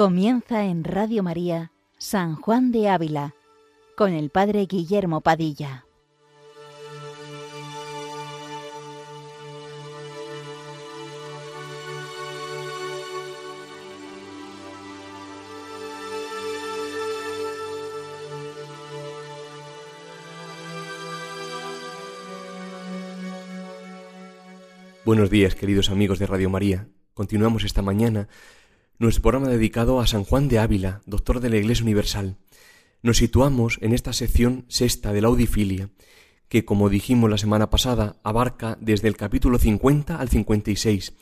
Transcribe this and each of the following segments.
Comienza en Radio María San Juan de Ávila con el Padre Guillermo Padilla. Buenos días, queridos amigos de Radio María. Continuamos esta mañana nuestro programa dedicado a San Juan de Ávila, doctor de la Iglesia Universal. Nos situamos en esta sección sexta de la Audifilia, que, como dijimos la semana pasada, abarca desde el capítulo 50 al 56,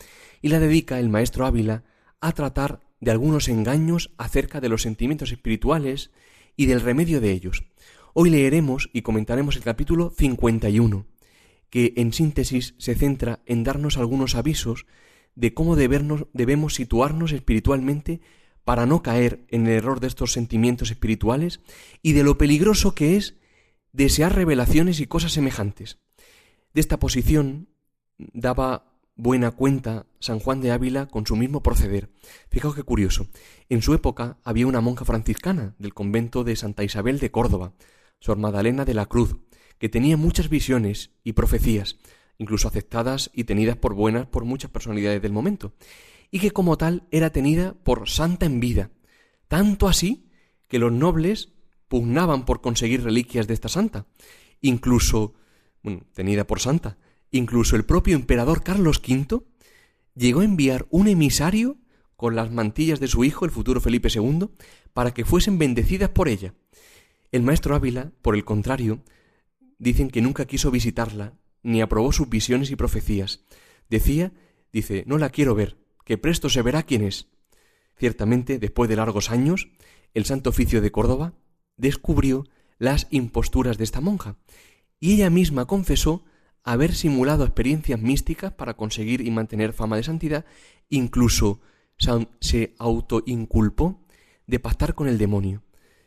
y la dedica el maestro Ávila a tratar de algunos engaños acerca de los sentimientos espirituales y del remedio de ellos. Hoy leeremos y comentaremos el capítulo 51, que en síntesis se centra en darnos algunos avisos de cómo debemos situarnos espiritualmente para no caer en el error de estos sentimientos espirituales y de lo peligroso que es desear revelaciones y cosas semejantes. De esta posición daba buena cuenta San Juan de Ávila con su mismo proceder. Fijaos qué curioso. En su época había una monja franciscana del convento de Santa Isabel de Córdoba, Sor Magdalena de la Cruz, que tenía muchas visiones y profecías, incluso aceptadas y tenidas por buenas por muchas personalidades del momento, y que como tal era tenida por santa en vida, tanto así que los nobles pugnaban por conseguir reliquias de esta santa, incluso, bueno, tenida por santa, incluso el propio emperador Carlos V llegó a enviar un emisario con las mantillas de su hijo, el futuro Felipe II, para que fuesen bendecidas por ella. El maestro Ávila, por el contrario, dicen que nunca quiso visitarla ni aprobó sus visiones y profecías. Decía, dice, no la quiero ver, que presto se verá quién es. Ciertamente, después de largos años, el Santo Oficio de Córdoba descubrió las imposturas de esta monja, y ella misma confesó haber simulado experiencias místicas para conseguir y mantener fama de santidad, incluso se autoinculpó de pactar con el demonio.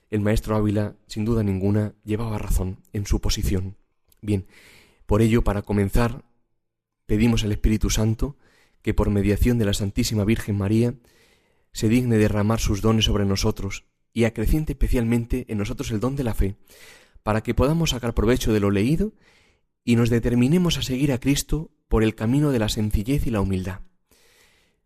El maestro Ávila, sin duda ninguna, llevaba razón en su posición. Bien, por ello, para comenzar, pedimos al Espíritu Santo que por mediación de la Santísima Virgen María se digne derramar sus dones sobre nosotros y acreciente especialmente en nosotros el don de la fe, para que podamos sacar provecho de lo leído y nos determinemos a seguir a Cristo por el camino de la sencillez y la humildad.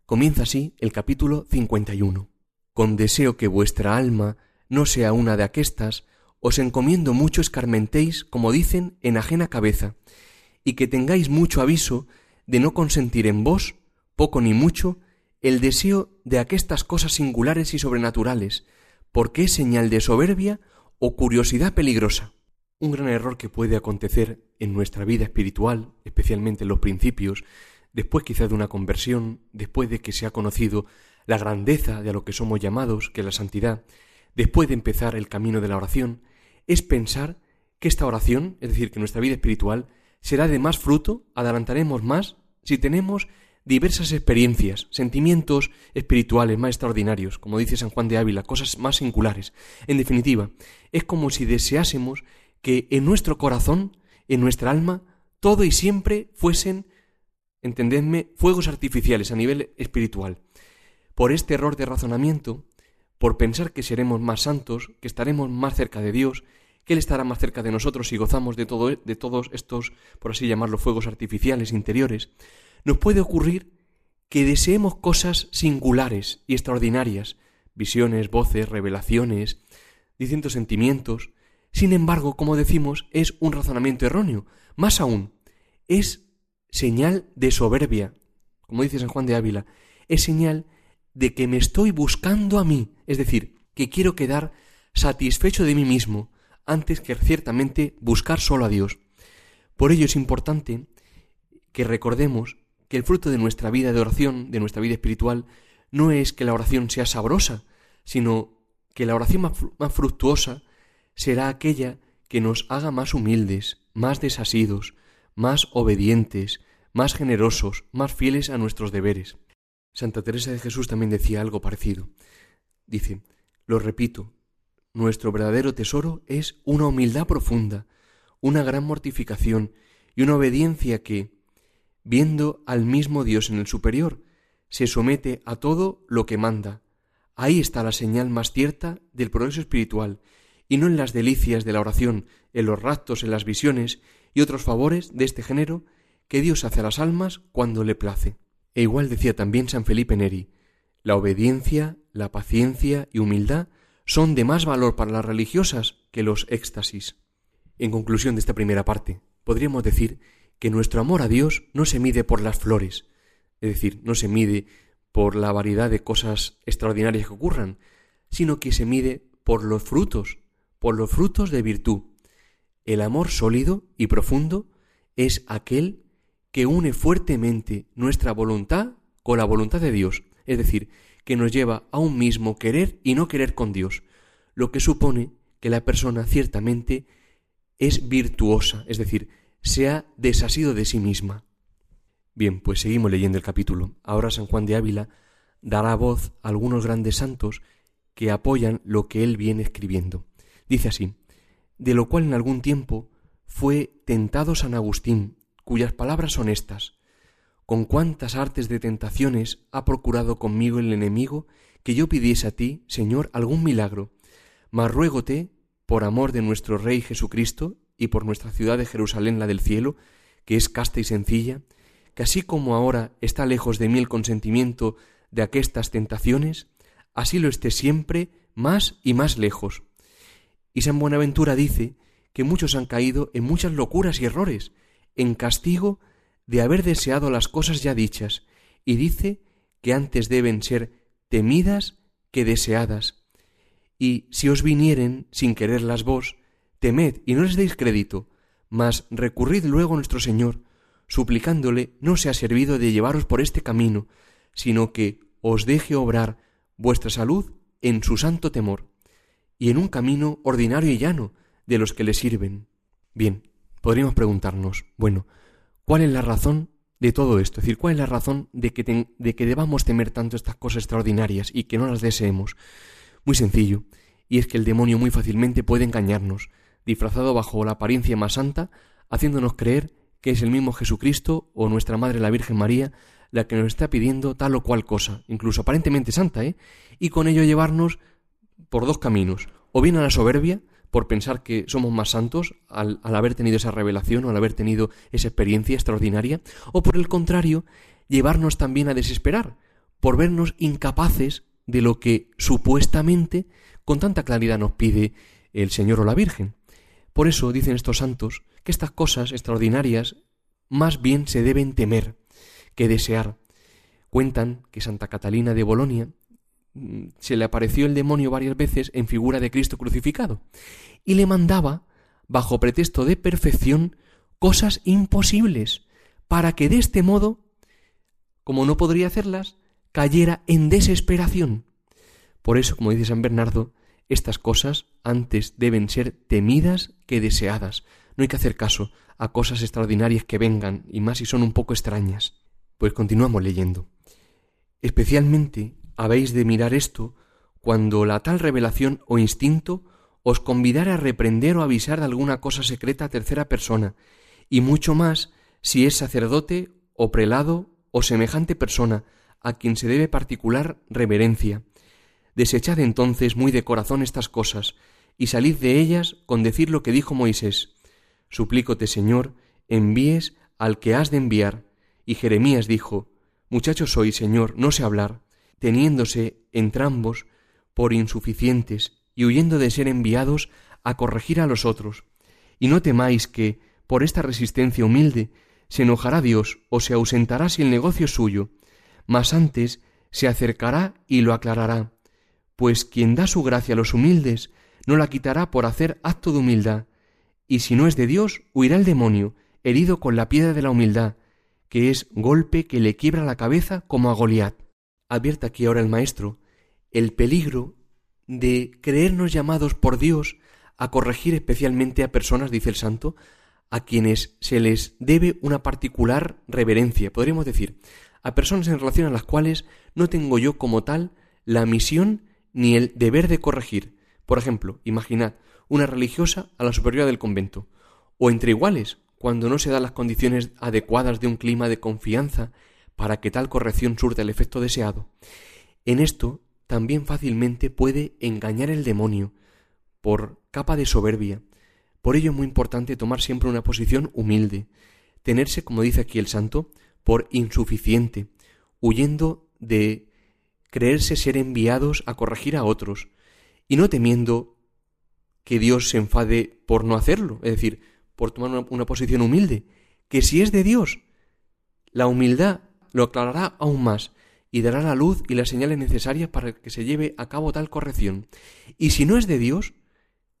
Comienza así el capítulo 51. Con deseo que vuestra alma no sea una de aquestas, os encomiendo mucho escarmentéis, como dicen, en ajena cabeza, y que tengáis mucho aviso de no consentir en vos, poco ni mucho, el deseo de aquestas cosas singulares y sobrenaturales, porque es señal de soberbia o curiosidad peligrosa. Un gran error que puede acontecer en nuestra vida espiritual, especialmente en los principios, después quizá de una conversión, después de que se ha conocido la grandeza de a lo que somos llamados, que es la santidad, después de empezar el camino de la oración, es pensar que esta oración, es decir, que nuestra vida espiritual, será de más fruto, adelantaremos más, si tenemos diversas experiencias, sentimientos espirituales más extraordinarios, como dice San Juan de Ávila, cosas más singulares. En definitiva, es como si deseásemos que en nuestro corazón, en nuestra alma, todo y siempre fuesen, entendedme, fuegos artificiales a nivel espiritual. Por este error de razonamiento, por pensar que seremos más santos, que estaremos más cerca de Dios, que Él estará más cerca de nosotros si gozamos de, todo, todos estos, por así llamarlo, fuegos artificiales interiores, nos puede ocurrir que deseemos cosas singulares y extraordinarias, visiones, voces, revelaciones, distintos sentimientos. Sin embargo, como decimos, es un razonamiento erróneo. Más aún, es señal de soberbia. Como dice San Juan de Ávila, es señal de que me estoy buscando a mí, es decir, que quiero quedar satisfecho de mí mismo, antes que ciertamente buscar solo a Dios. Por ello es importante que recordemos que el fruto de nuestra vida de oración, de nuestra vida espiritual, no es que la oración sea sabrosa, sino que la oración más, fructuosa será aquella que nos haga más humildes, más desasidos, más obedientes, más generosos, más fieles a nuestros deberes. Santa Teresa de Jesús también decía algo parecido. Dice, lo repito, nuestro verdadero tesoro es una humildad profunda, una gran mortificación y una obediencia que, viendo al mismo Dios en el superior, se somete a todo lo que manda, Ahí está la señal más cierta del progreso espiritual, y no en las delicias de la oración, en los raptos, en las visiones y otros favores de este género que Dios hace a las almas cuando le place. E igual decía también San Felipe Neri, la obediencia, la paciencia y humildad son de más valor para las religiosas que los éxtasis. En conclusión de esta primera parte, podríamos decir que nuestro amor a Dios no se mide por las flores, es decir, no se mide por la variedad de cosas extraordinarias que ocurran, sino que se mide por los frutos, por los frutos de virtud. El amor sólido y profundo es aquel que une fuertemente nuestra voluntad con la voluntad de Dios, es decir, que nos lleva a un mismo querer y no querer con Dios, lo que supone que la persona ciertamente es virtuosa, es decir, se ha desasido de sí misma. Bien, pues seguimos leyendo el capítulo. Ahora San Juan de Ávila dará voz a algunos grandes santos que apoyan lo que él viene escribiendo. Dice así, de lo cual en algún tiempo fue tentado San Agustín, cuyas palabras son estas, con cuántas artes de tentaciones ha procurado conmigo el enemigo que yo pidiese a ti, Señor, algún milagro, mas ruégote, por amor de nuestro Rey Jesucristo y por nuestra ciudad de Jerusalén, la del cielo, que es casta y sencilla, que así como ahora está lejos de mí el consentimiento de aquestas tentaciones, así lo esté siempre más y más lejos. Y San Buenaventura dice que muchos han caído en muchas locuras y errores, en castigo de haber deseado las cosas ya dichas, y dice que antes deben ser temidas que deseadas. Y si os vinieren sin quererlas vos, temed y no les deis crédito, mas recurrid luego a nuestro Señor, suplicándole no sea servido de llevaros por este camino, sino que os deje obrar vuestra salud en su santo temor, y en un camino ordinario y llano de los que le sirven. Bien, podríamos preguntarnos, bueno, ¿cuál es la razón de todo esto? Es decir, ¿cuál es la razón de que, de que debamos temer tanto estas cosas extraordinarias y que no las deseemos? Muy sencillo, y es que el demonio muy fácilmente puede engañarnos, disfrazado bajo la apariencia más santa, haciéndonos creer que es el mismo Jesucristo o nuestra Madre la Virgen María la que nos está pidiendo tal o cual cosa, incluso aparentemente santa, ¿eh? Y con ello llevarnos por dos caminos, o bien a la soberbia, por pensar que somos más santos al, al, haber tenido esa revelación o al haber tenido esa experiencia extraordinaria, o por el contrario, llevarnos también a desesperar, por vernos incapaces de lo que supuestamente con tanta claridad nos pide el Señor o la Virgen. Por eso dicen estos santos que estas cosas extraordinarias más bien se deben temer que desear. Cuentan que Santa Catalina de Bolonia se le apareció el demonio varias veces en figura de Cristo crucificado y le mandaba, bajo pretexto de perfección, cosas imposibles, para que de este modo, como no podría hacerlas, cayera en desesperación. Por eso, como dice San Bernardo, estas cosas antes deben ser temidas que deseadas. No hay que hacer caso a cosas extraordinarias que vengan, y más si son un poco extrañas. Pues continuamos leyendo. Especialmente habéis de mirar esto cuando la tal revelación o instinto os convidara a reprender o avisar de alguna cosa secreta a tercera persona, y mucho más si es sacerdote o prelado o semejante persona a quien se debe particular reverencia, Desechad entonces muy de corazón estas cosas, y salid de ellas con decir lo que dijo Moisés. Suplícote, Señor, envíes al que has de enviar. Y Jeremías dijo, Muchacho soy, Señor, no sé hablar, teniéndose entrambos por insuficientes y huyendo de ser enviados a corregir a los otros. Y no temáis que, por esta resistencia humilde, se enojará Dios o se ausentará si el negocio es suyo, mas antes se acercará y lo aclarará pues quien da su gracia a los humildes no la quitará por hacer acto de humildad, y si no es de Dios, huirá el demonio, herido con la piedra de la humildad, que es golpe que le quiebra la cabeza como a Goliat. Advierta aquí ahora el maestro el peligro de creernos llamados por Dios a corregir especialmente a personas, dice el santo, a quienes se les debe una particular reverencia, podríamos decir, a personas en relación a las cuales no tengo yo como tal la misión ni el deber de corregir. Por ejemplo, imaginad una religiosa a la superioridad del convento, o entre iguales, cuando no se dan las condiciones adecuadas de un clima de confianza para que tal corrección surta el efecto deseado. En esto también fácilmente puede engañar el demonio por capa de soberbia. Por ello es muy importante tomar siempre una posición humilde, tenerse, como dice aquí el santo, por insuficiente, huyendo de creerse ser enviados a corregir a otros, y no temiendo que Dios se enfade por no hacerlo, es decir, por tomar una, una posición humilde, que si es de Dios, la humildad lo aclarará aún más y dará la luz y las señales necesarias para que se lleve a cabo tal corrección. Y si no es de Dios,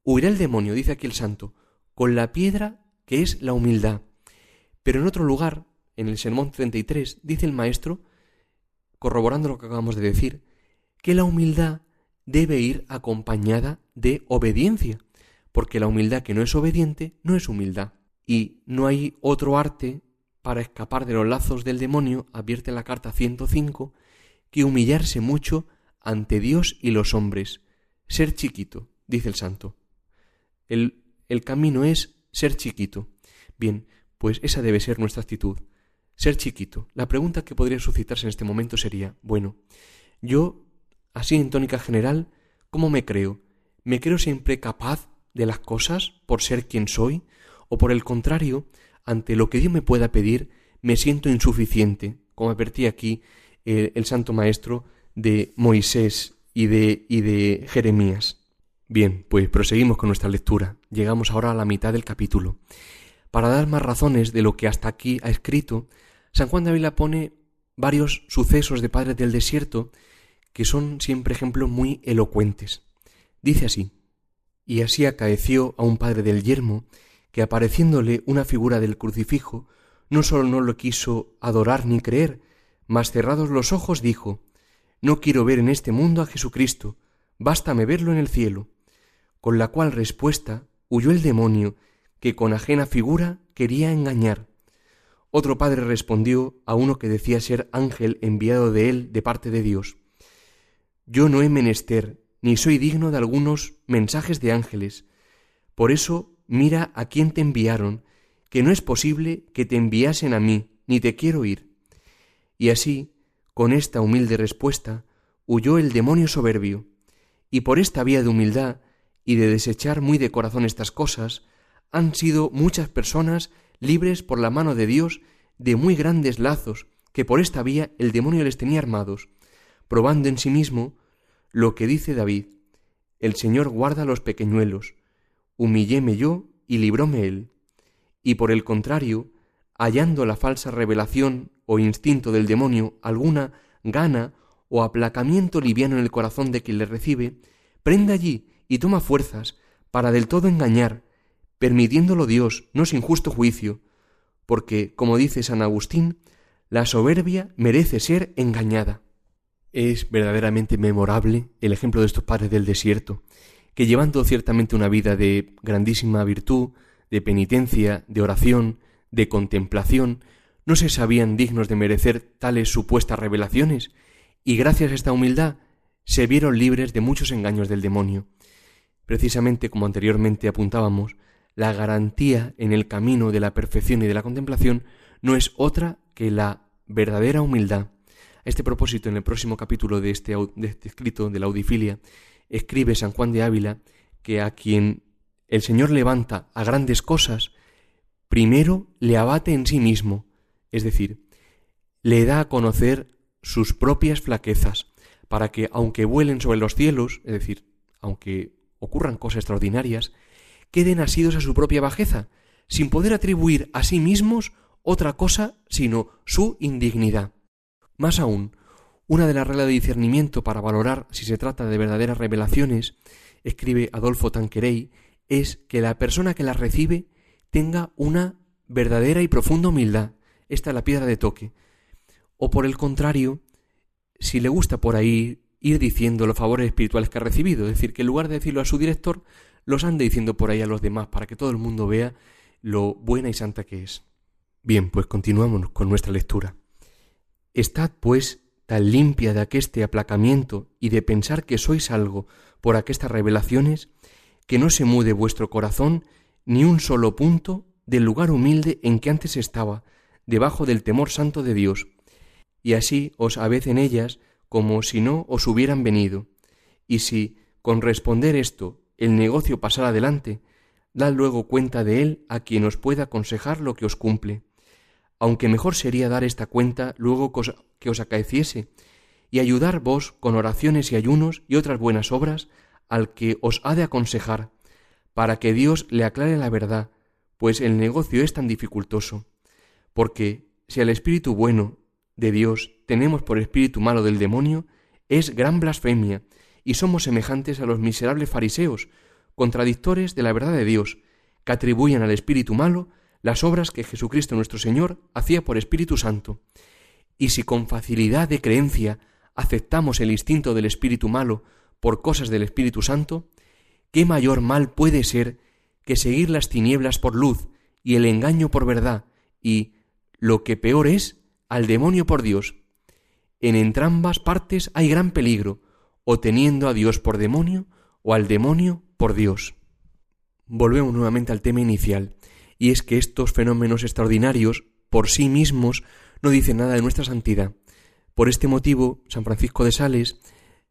huirá el demonio, dice aquí el santo, con la piedra que es la humildad. Pero en otro lugar, en el Sermón 33, dice el maestro, corroborando lo que acabamos de decir, que la humildad debe ir acompañada de obediencia, porque la humildad que no es obediente no es humildad. Y no hay otro arte para escapar de los lazos del demonio, advierte la carta 105, que humillarse mucho ante Dios y los hombres, ser chiquito, dice el santo. El, el camino es ser chiquito. Bien, pues esa debe ser nuestra actitud, ser chiquito. La pregunta que podría suscitarse en este momento sería, bueno, yo, así en tónica general, ¿cómo me creo? ¿Me creo siempre capaz de las cosas por ser quien soy? ¿O por el contrario, ante lo que Dios me pueda pedir, me siento insuficiente, como advertí aquí el santo maestro de Moisés y de, y de Jeremías. Bien, pues proseguimos con nuestra lectura. Llegamos ahora a la mitad del capítulo. Para dar más razones de lo que hasta aquí ha escrito, San Juan de Ávila pone varios sucesos de padres del desierto que son siempre ejemplos muy elocuentes. Dice así, y así acaeció a un padre del yermo que apareciéndole una figura del crucifijo, no sólo no lo quiso adorar ni creer, mas cerrados los ojos dijo, No quiero ver en este mundo a Jesucristo, bástame verlo en el cielo. Con la cual respuesta huyó el demonio, que con ajena figura quería engañar. Otro padre respondió a uno que decía ser ángel enviado de él de parte de Dios. Yo no he menester, ni soy digno de algunos mensajes de ángeles. Por eso mira a quién te enviaron, que no es posible que te enviasen a mí, ni te quiero ir. Y así, con esta humilde respuesta, huyó el demonio soberbio, y por esta vía de humildad y de desechar muy de corazón estas cosas, han sido muchas personas libres por la mano de Dios de muy grandes lazos que por esta vía el demonio les tenía armados, probando en sí mismo lo que dice David, el Señor guarda los pequeñuelos, humilléme yo y libróme él. Y por el contrario, hallando la falsa revelación o instinto del demonio alguna gana o aplacamiento liviano en el corazón de quien le recibe, prende allí y toma fuerzas para del todo engañar, permitiéndolo Dios, no sin justo juicio, porque, como dice San Agustín, la soberbia merece ser engañada. Es verdaderamente memorable el ejemplo de estos padres del desierto, que llevando ciertamente una vida de grandísima virtud, de penitencia, de oración, de contemplación, no se sabían dignos de merecer tales supuestas revelaciones, y gracias a esta humildad se vieron libres de muchos engaños del demonio. Precisamente como anteriormente apuntábamos, la garantía en el camino de la perfección y de la contemplación no es otra que la verdadera humildad. A este propósito, en el próximo capítulo de este, de este escrito de la audifilia, escribe San Juan de Ávila que a quien el Señor levanta a grandes cosas, primero le abate en sí mismo, es decir, le da a conocer sus propias flaquezas, para que, aunque vuelen sobre los cielos, es decir, aunque ocurran cosas extraordinarias, queden asidos a su propia bajeza, sin poder atribuir a sí mismos otra cosa sino su indignidad. Más aún, una de las reglas de discernimiento para valorar si se trata de verdaderas revelaciones, escribe Adolfo Tanquerey, es que la persona que las recibe tenga una verdadera y profunda humildad. Esta es la piedra de toque. O por el contrario, si le gusta por ahí ir diciendo los favores espirituales que ha recibido, es decir, que en lugar de decirlo a su director, los ande diciendo por ahí a los demás para que todo el mundo vea lo buena y santa que es. Bien, pues continuamos con nuestra lectura. Estad, pues, tan limpia de aqueste aplacamiento y de pensar que sois algo por aquestas revelaciones, que no se mude vuestro corazón ni un solo punto del lugar humilde en que antes estaba, debajo del temor santo de Dios, y así os habed en ellas como si no os hubieran venido. Y si, con responder esto, el negocio pasara adelante, dad luego cuenta de él a quien os pueda aconsejar lo que os cumple. Aunque mejor sería dar esta cuenta luego que os acaeciese, y ayudar vos con oraciones y ayunos y otras buenas obras al que os ha de aconsejar, para que Dios le aclare la verdad, pues el negocio es tan dificultoso. Porque si al espíritu bueno de Dios tenemos por espíritu malo del demonio, es gran blasfemia, y somos semejantes a los miserables fariseos, contradictores de la verdad de Dios, que atribuyen al espíritu malo las obras que Jesucristo nuestro Señor hacía por Espíritu Santo. Y si con facilidad de creencia aceptamos el instinto del espíritu malo por cosas del Espíritu Santo, ¿qué mayor mal puede ser que seguir las tinieblas por luz y el engaño por verdad y, lo que peor es, al demonio por Dios? En entrambas partes hay gran peligro, o teniendo a Dios por demonio, o al demonio por Dios. Volvemos nuevamente al tema inicial, y es que estos fenómenos extraordinarios, por sí mismos, no dicen nada de nuestra santidad. Por este motivo, San Francisco de Sales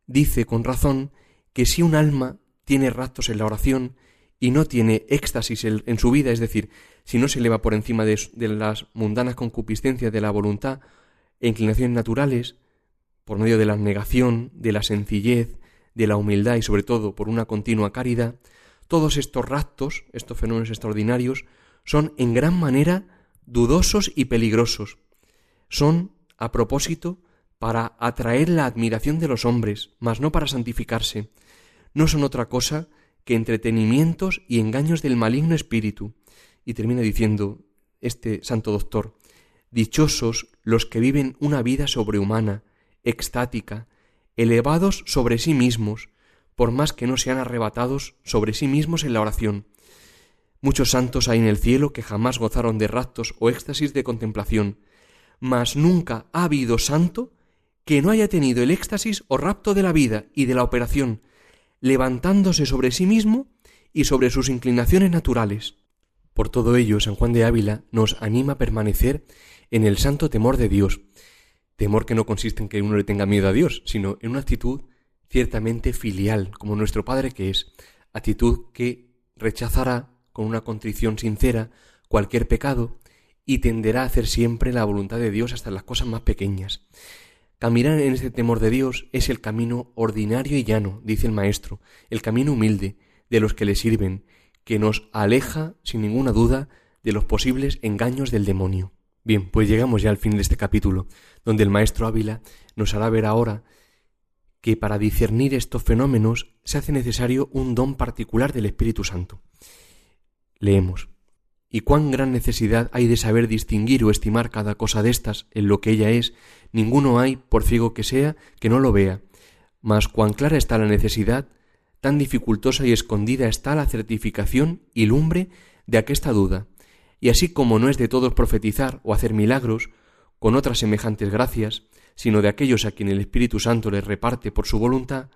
dice con razón que si un alma tiene raptos en la oración y no tiene éxtasis en su vida, es decir, si no se eleva por encima de, las mundanas concupiscencias de la voluntad e inclinaciones naturales, por medio de la negación, de la sencillez, de la humildad y sobre todo por una continua caridad, todos estos raptos, estos fenómenos extraordinarios, son en gran manera dudosos y peligrosos. Son, a propósito, para atraer la admiración de los hombres, mas no para santificarse. No son otra cosa que entretenimientos y engaños del maligno espíritu. Y termina diciendo este santo doctor, Dichosos los que viven una vida sobrehumana, extática, elevados sobre sí mismos, por más que no sean arrebatados sobre sí mismos en la oración. Muchos santos hay en el cielo que jamás gozaron de raptos o éxtasis de contemplación, mas nunca ha habido santo que no haya tenido el éxtasis o rapto de la vida y de la operación, levantándose sobre sí mismo y sobre sus inclinaciones naturales. Por todo ello, San Juan de Ávila nos anima a permanecer en el santo temor de Dios, temor que no consiste en que uno le tenga miedo a Dios, sino en una actitud ciertamente filial, como nuestro Padre que es, actitud que rechazará con una contrición sincera cualquier pecado y tenderá a hacer siempre la voluntad de Dios hasta las cosas más pequeñas. Caminar en este temor de Dios es el camino ordinario y llano, dice el Maestro, el camino humilde de los que le sirven, que nos aleja, sin ninguna duda, de los posibles engaños del demonio. Bien, pues llegamos ya al fin de este capítulo, donde el Maestro Ávila nos hará ver ahora que para discernir estos fenómenos se hace necesario un don particular del Espíritu Santo. Leemos y cuán gran necesidad hay de saber distinguir o estimar cada cosa de estas en lo que ella es, ninguno hay, por ciego que sea, que no lo vea. Mas cuán clara está la necesidad, tan dificultosa y escondida está la certificación y lumbre de aquesta duda. Y así como no es de todos profetizar o hacer milagros, con otras semejantes gracias, sino de aquellos a quien el Espíritu Santo les reparte por su voluntad,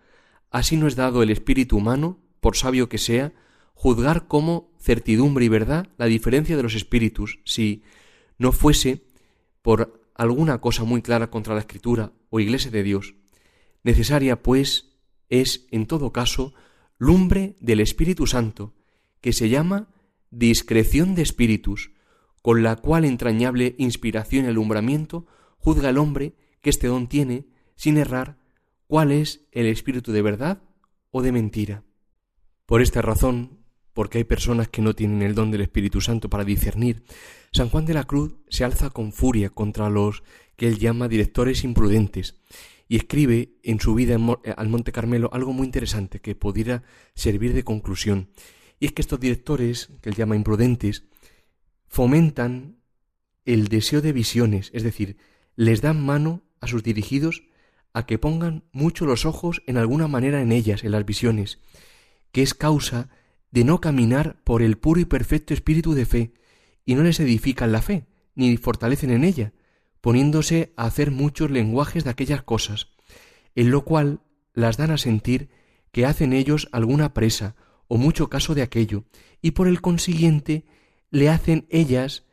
así no es dado el espíritu humano, por sabio que sea, juzgar como certidumbre y verdad la diferencia de los espíritus, si no fuese por alguna cosa muy clara contra la Escritura o Iglesia de Dios. Necesaria, pues, es, en todo caso, lumbre del Espíritu Santo, que se llama discreción de espíritus, con la cual entrañable inspiración y alumbramiento juzga el hombre que este don tiene, sin errar, cuál es el espíritu de verdad o de mentira. Por esta razón, porque hay personas que no tienen el don del Espíritu Santo para discernir, San Juan de la Cruz se alza con furia contra los que él llama directores imprudentes y escribe en su vida eh, al Monte Carmelo algo muy interesante que pudiera servir de conclusión. Y es que estos directores, que él llama imprudentes, fomentan el deseo de visiones, es decir, les dan mano a sus dirigidos a que pongan mucho los ojos en alguna manera en ellas, en las visiones, que es causa de no caminar por el puro y perfecto espíritu de fe, y no les edifican la fe, ni fortalecen en ella, poniéndose a hacer muchos lenguajes de aquellas cosas, en lo cual las dan a sentir que hacen ellos alguna presa o mucho caso de aquello, y por el consiguiente le hacen ellas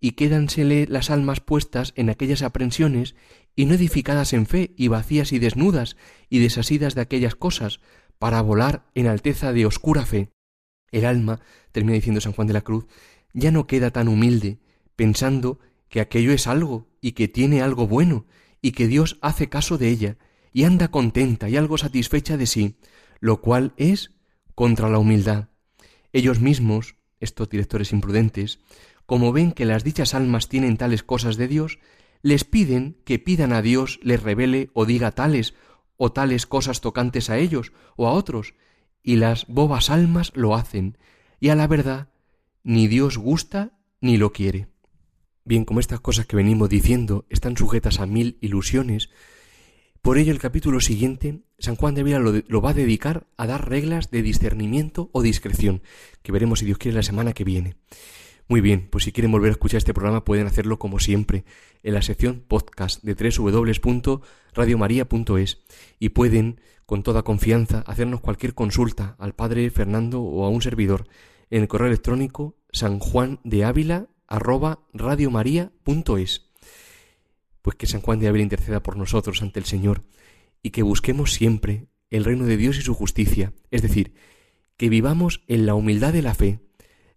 y quédansele las almas puestas en aquellas aprensiones y no edificadas en fe y vacías y desnudas y desasidas de aquellas cosas, para volar en alteza de oscura fe. El alma, termina diciendo San Juan de la Cruz, ya no queda tan humilde, pensando que aquello es algo y que tiene algo bueno, y que Dios hace caso de ella, y anda contenta y algo satisfecha de sí, lo cual es contra la humildad. Ellos mismos, estos directores imprudentes, como ven que las dichas almas tienen tales cosas de Dios, les piden que pidan a Dios les revele o diga tales o tales cosas tocantes a ellos o a otros, y las bobas almas lo hacen, y a la verdad ni Dios gusta ni lo quiere. Bien, como estas cosas que venimos diciendo están sujetas a mil ilusiones, por ello el capítulo siguiente, San Juan de Ávila lo, va a dedicar a dar reglas de discernimiento o discreción, que veremos si Dios quiere la semana que viene. Muy bien, pues si quieren volver a escuchar este programa pueden hacerlo como siempre en la sección podcast de www.radiomaria.es y pueden con toda confianza hacernos cualquier consulta al Padre Fernando o a un servidor en el correo electrónico sanjuandeávila@radiomaria.es. Pues que San Juan de Ávila interceda por nosotros ante el Señor y que busquemos siempre el reino de Dios y su justicia, es decir, que vivamos en la humildad de la fe,